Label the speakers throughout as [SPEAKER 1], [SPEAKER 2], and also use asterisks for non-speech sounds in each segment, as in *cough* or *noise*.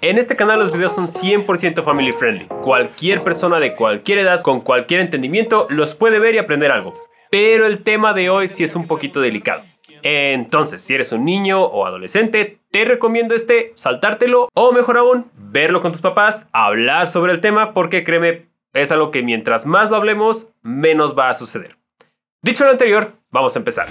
[SPEAKER 1] En este canal los videos son 100% family friendly. Cualquier persona de cualquier edad, con cualquier entendimiento, los puede ver y aprender algo. Pero el tema de hoy sí es un poquito delicado. Entonces, si eres un niño o adolescente, te recomiendo este, saltártelo o mejor aún, verlo con tus papás, hablar sobre el tema porque créeme, es algo que mientras más lo hablemos, menos va a suceder. Dicho lo anterior, vamos a empezar.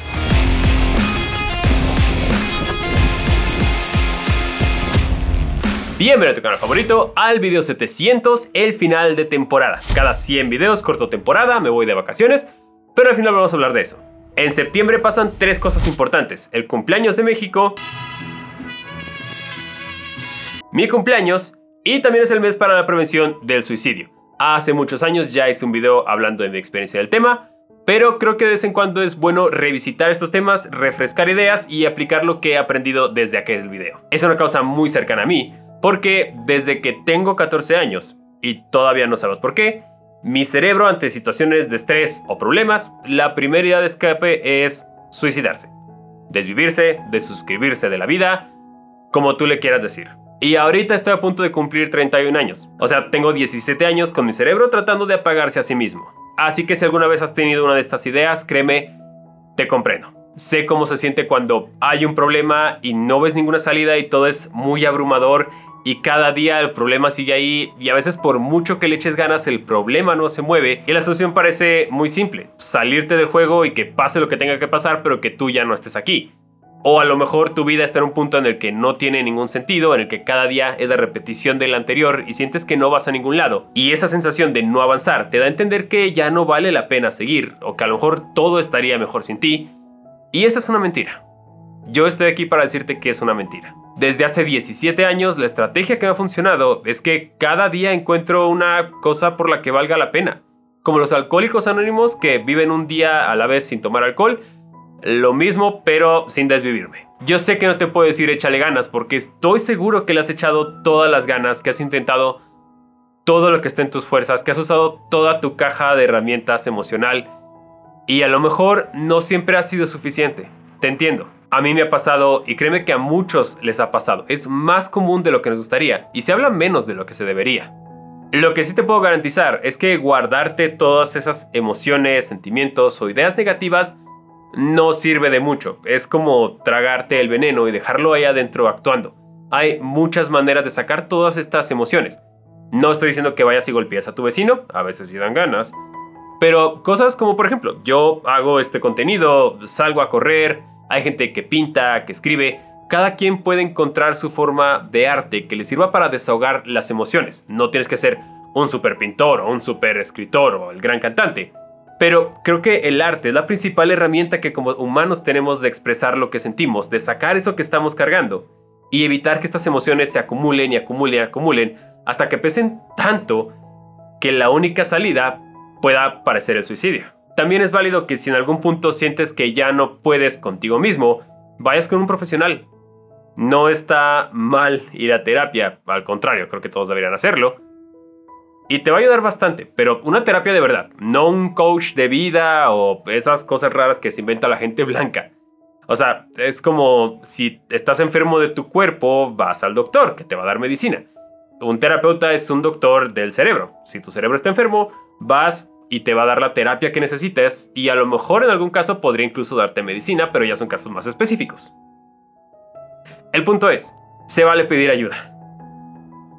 [SPEAKER 1] Bienvenido a tu canal favorito, al video 700, el final de temporada. Cada 100 videos corto temporada, me voy de vacaciones, pero al final vamos a hablar de eso. En septiembre pasan tres cosas importantes. El cumpleaños de México, mi cumpleaños y también es el mes para la prevención del suicidio. Hace muchos años ya hice un video hablando de mi experiencia del tema, pero creo que de vez en cuando es bueno revisitar estos temas, refrescar ideas y aplicar lo que he aprendido desde aquel video. Es una causa muy cercana a mí, porque desde que tengo 14 años, y todavía no sabes por qué, mi cerebro ante situaciones de estrés o problemas, la primera idea de escape es suicidarse. Desvivirse, desuscribirse de la vida, como tú le quieras decir. Y ahorita estoy a punto de cumplir 31 años. O sea, tengo 17 años con mi cerebro tratando de apagarse a sí mismo. Así que si alguna vez has tenido una de estas ideas, créeme, te comprendo. Sé cómo se siente cuando hay un problema y no ves ninguna salida y todo es muy abrumador y cada día el problema sigue ahí y a veces por mucho que le eches ganas el problema no se mueve y la solución parece muy simple, salirte del juego y que pase lo que tenga que pasar pero que tú ya no estés aquí. O a lo mejor tu vida está en un punto en el que no tiene ningún sentido, en el que cada día es la repetición del anterior y sientes que no vas a ningún lado. Y esa sensación de no avanzar te da a entender que ya no vale la pena seguir, o que a lo mejor todo estaría mejor sin ti. Y esa es una mentira. Yo estoy aquí para decirte que es una mentira. Desde hace 17 años la estrategia que me ha funcionado es que cada día encuentro una cosa por la que valga la pena. Como los alcohólicos anónimos que viven un día a la vez sin tomar alcohol, lo mismo pero sin desvivirme. Yo sé que no te puedo decir échale ganas porque estoy seguro que le has echado todas las ganas, que has intentado todo lo que esté en tus fuerzas, que has usado toda tu caja de herramientas emocional y a lo mejor no siempre ha sido suficiente. Te entiendo. A mí me ha pasado y créeme que a muchos les ha pasado. Es más común de lo que nos gustaría y se habla menos de lo que se debería. Lo que sí te puedo garantizar es que guardarte todas esas emociones, sentimientos o ideas negativas no sirve de mucho. Es como tragarte el veneno y dejarlo ahí adentro actuando. Hay muchas maneras de sacar todas estas emociones. No estoy diciendo que vayas y golpees a tu vecino, a veces sí dan ganas. Pero cosas como por ejemplo, yo hago este contenido, salgo a correr, hay gente que pinta, que escribe. Cada quien puede encontrar su forma de arte que le sirva para desahogar las emociones. No tienes que ser un super pintor o un super escritor o el gran cantante. Pero creo que el arte es la principal herramienta que como humanos tenemos de expresar lo que sentimos, de sacar eso que estamos cargando y evitar que estas emociones se acumulen y acumulen y acumulen hasta que pesen tanto que la única salida pueda parecer el suicidio. También es válido que si en algún punto sientes que ya no puedes contigo mismo, vayas con un profesional. No está mal ir a terapia, al contrario, creo que todos deberían hacerlo. Y te va a ayudar bastante, pero una terapia de verdad, no un coach de vida o esas cosas raras que se inventa la gente *laughs* blanca. O sea, es como si estás enfermo de tu cuerpo, vas al doctor que te va a dar medicina. Un terapeuta es un doctor del cerebro. Si tu cerebro está enfermo, vas y te va a dar la terapia que necesites y a lo mejor en algún caso podría incluso darte medicina, pero ya son casos más específicos. El punto es, se vale pedir ayuda.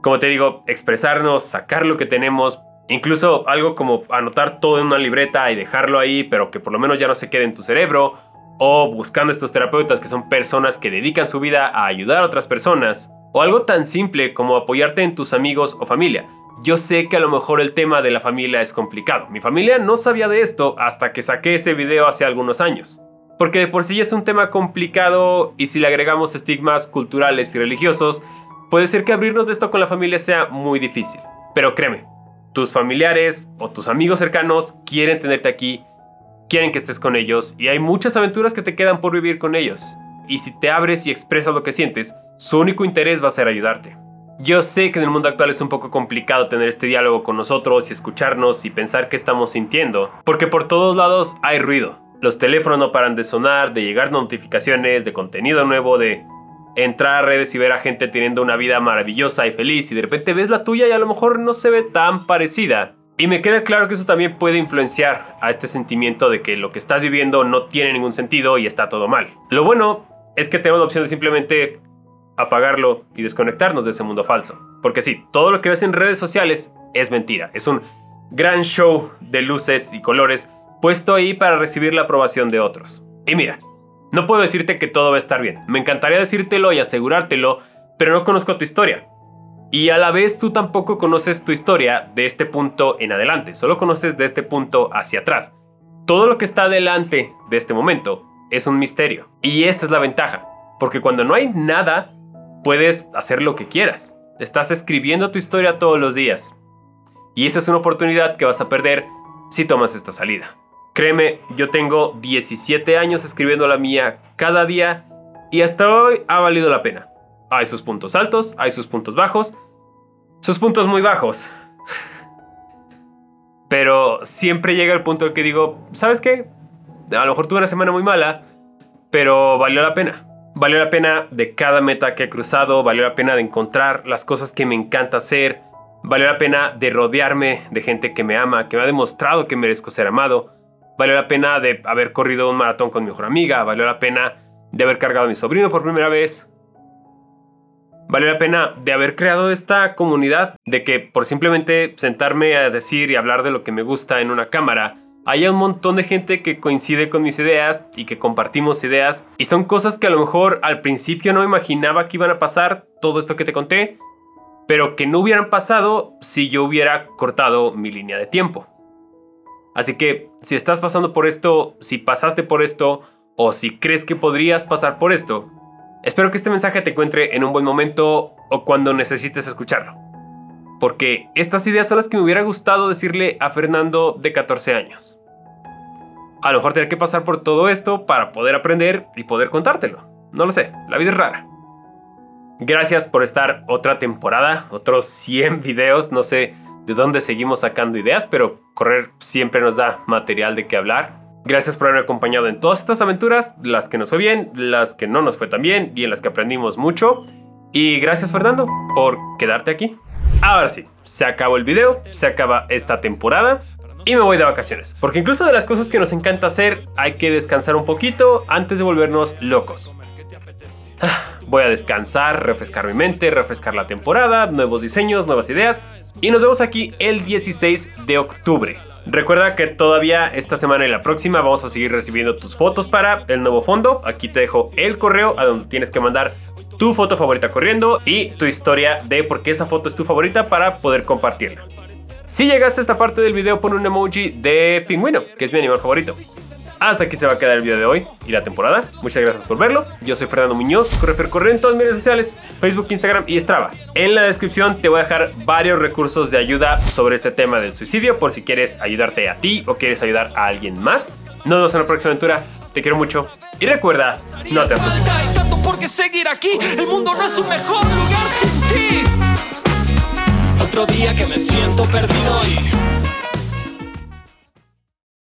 [SPEAKER 1] Como te digo, expresarnos, sacar lo que tenemos, incluso algo como anotar todo en una libreta y dejarlo ahí, pero que por lo menos ya no se quede en tu cerebro, o buscando estos terapeutas que son personas que dedican su vida a ayudar a otras personas, o algo tan simple como apoyarte en tus amigos o familia. Yo sé que a lo mejor el tema de la familia es complicado. Mi familia no sabía de esto hasta que saqué ese video hace algunos años. Porque de por sí es un tema complicado y si le agregamos estigmas culturales y religiosos, puede ser que abrirnos de esto con la familia sea muy difícil. Pero créeme, tus familiares o tus amigos cercanos quieren tenerte aquí, quieren que estés con ellos y hay muchas aventuras que te quedan por vivir con ellos. Y si te abres y expresas lo que sientes, su único interés va a ser ayudarte. Yo sé que en el mundo actual es un poco complicado tener este diálogo con nosotros y escucharnos y pensar qué estamos sintiendo, porque por todos lados hay ruido. Los teléfonos no paran de sonar, de llegar notificaciones, de contenido nuevo, de entrar a redes y ver a gente teniendo una vida maravillosa y feliz y de repente ves la tuya y a lo mejor no se ve tan parecida. Y me queda claro que eso también puede influenciar a este sentimiento de que lo que estás viviendo no tiene ningún sentido y está todo mal. Lo bueno es que tenemos la opción de simplemente apagarlo y desconectarnos de ese mundo falso. Porque sí, todo lo que ves en redes sociales es mentira. Es un gran show de luces y colores puesto ahí para recibir la aprobación de otros. Y mira, no puedo decirte que todo va a estar bien. Me encantaría decírtelo y asegurártelo, pero no conozco tu historia. Y a la vez tú tampoco conoces tu historia de este punto en adelante, solo conoces de este punto hacia atrás. Todo lo que está adelante de este momento es un misterio. Y esa es la ventaja, porque cuando no hay nada, puedes hacer lo que quieras. Estás escribiendo tu historia todos los días. Y esa es una oportunidad que vas a perder si tomas esta salida. Créeme, yo tengo 17 años escribiendo la mía cada día y hasta hoy ha valido la pena. Hay sus puntos altos, hay sus puntos bajos, sus puntos muy bajos. *laughs* Pero siempre llega el punto en que digo, ¿sabes qué? A lo mejor tuve una semana muy mala, pero valió la pena. Valió la pena de cada meta que he cruzado, valió la pena de encontrar las cosas que me encanta hacer, valió la pena de rodearme de gente que me ama, que me ha demostrado que merezco ser amado, valió la pena de haber corrido un maratón con mi mejor amiga, valió la pena de haber cargado a mi sobrino por primera vez, valió la pena de haber creado esta comunidad, de que por simplemente sentarme a decir y hablar de lo que me gusta en una cámara, haya un montón de gente que coincide con mis ideas y que compartimos ideas y son cosas que a lo mejor al principio no imaginaba que iban a pasar, todo esto que te conté, pero que no hubieran pasado si yo hubiera cortado mi línea de tiempo. Así que si estás pasando por esto, si pasaste por esto o si crees que podrías pasar por esto, Espero que este mensaje te encuentre en un buen momento o cuando necesites escucharlo. Porque estas ideas son las que me hubiera gustado decirle a Fernando de 14 años. A lo mejor tener que pasar por todo esto para poder aprender y poder contártelo. No lo sé, la vida es rara. Gracias por estar otra temporada, otros 100 videos, no sé de dónde seguimos sacando ideas, pero correr siempre nos da material de qué hablar. Gracias por haberme acompañado en todas estas aventuras, las que nos fue bien, las que no nos fue tan bien y en las que aprendimos mucho. Y gracias Fernando por quedarte aquí. Ahora sí, se acabó el video, se acaba esta temporada y me voy de vacaciones. Porque incluso de las cosas que nos encanta hacer, hay que descansar un poquito antes de volvernos locos. Voy a descansar, refrescar mi mente, refrescar la temporada, nuevos diseños, nuevas ideas. Y nos vemos aquí el 16 de octubre. Recuerda que todavía esta semana y la próxima vamos a seguir recibiendo tus fotos para el nuevo fondo. Aquí te dejo el correo a donde tienes que mandar tu foto favorita corriendo y tu historia de por qué esa foto es tu favorita para poder compartirla. Si llegaste a esta parte del video, pon un emoji de pingüino, que es mi animal favorito. Hasta aquí se va a quedar el video de hoy y la temporada. Muchas gracias por verlo. Yo soy Fernando Muñoz, Correfer Corre en todas mis redes sociales, Facebook, Instagram y Strava. En la descripción te voy a dejar varios recursos de ayuda sobre este tema del suicidio por si quieres ayudarte a ti o quieres ayudar a alguien más. Nos vemos en la próxima aventura. Te quiero mucho y recuerda, no te asustes. Otro día que me siento perdido y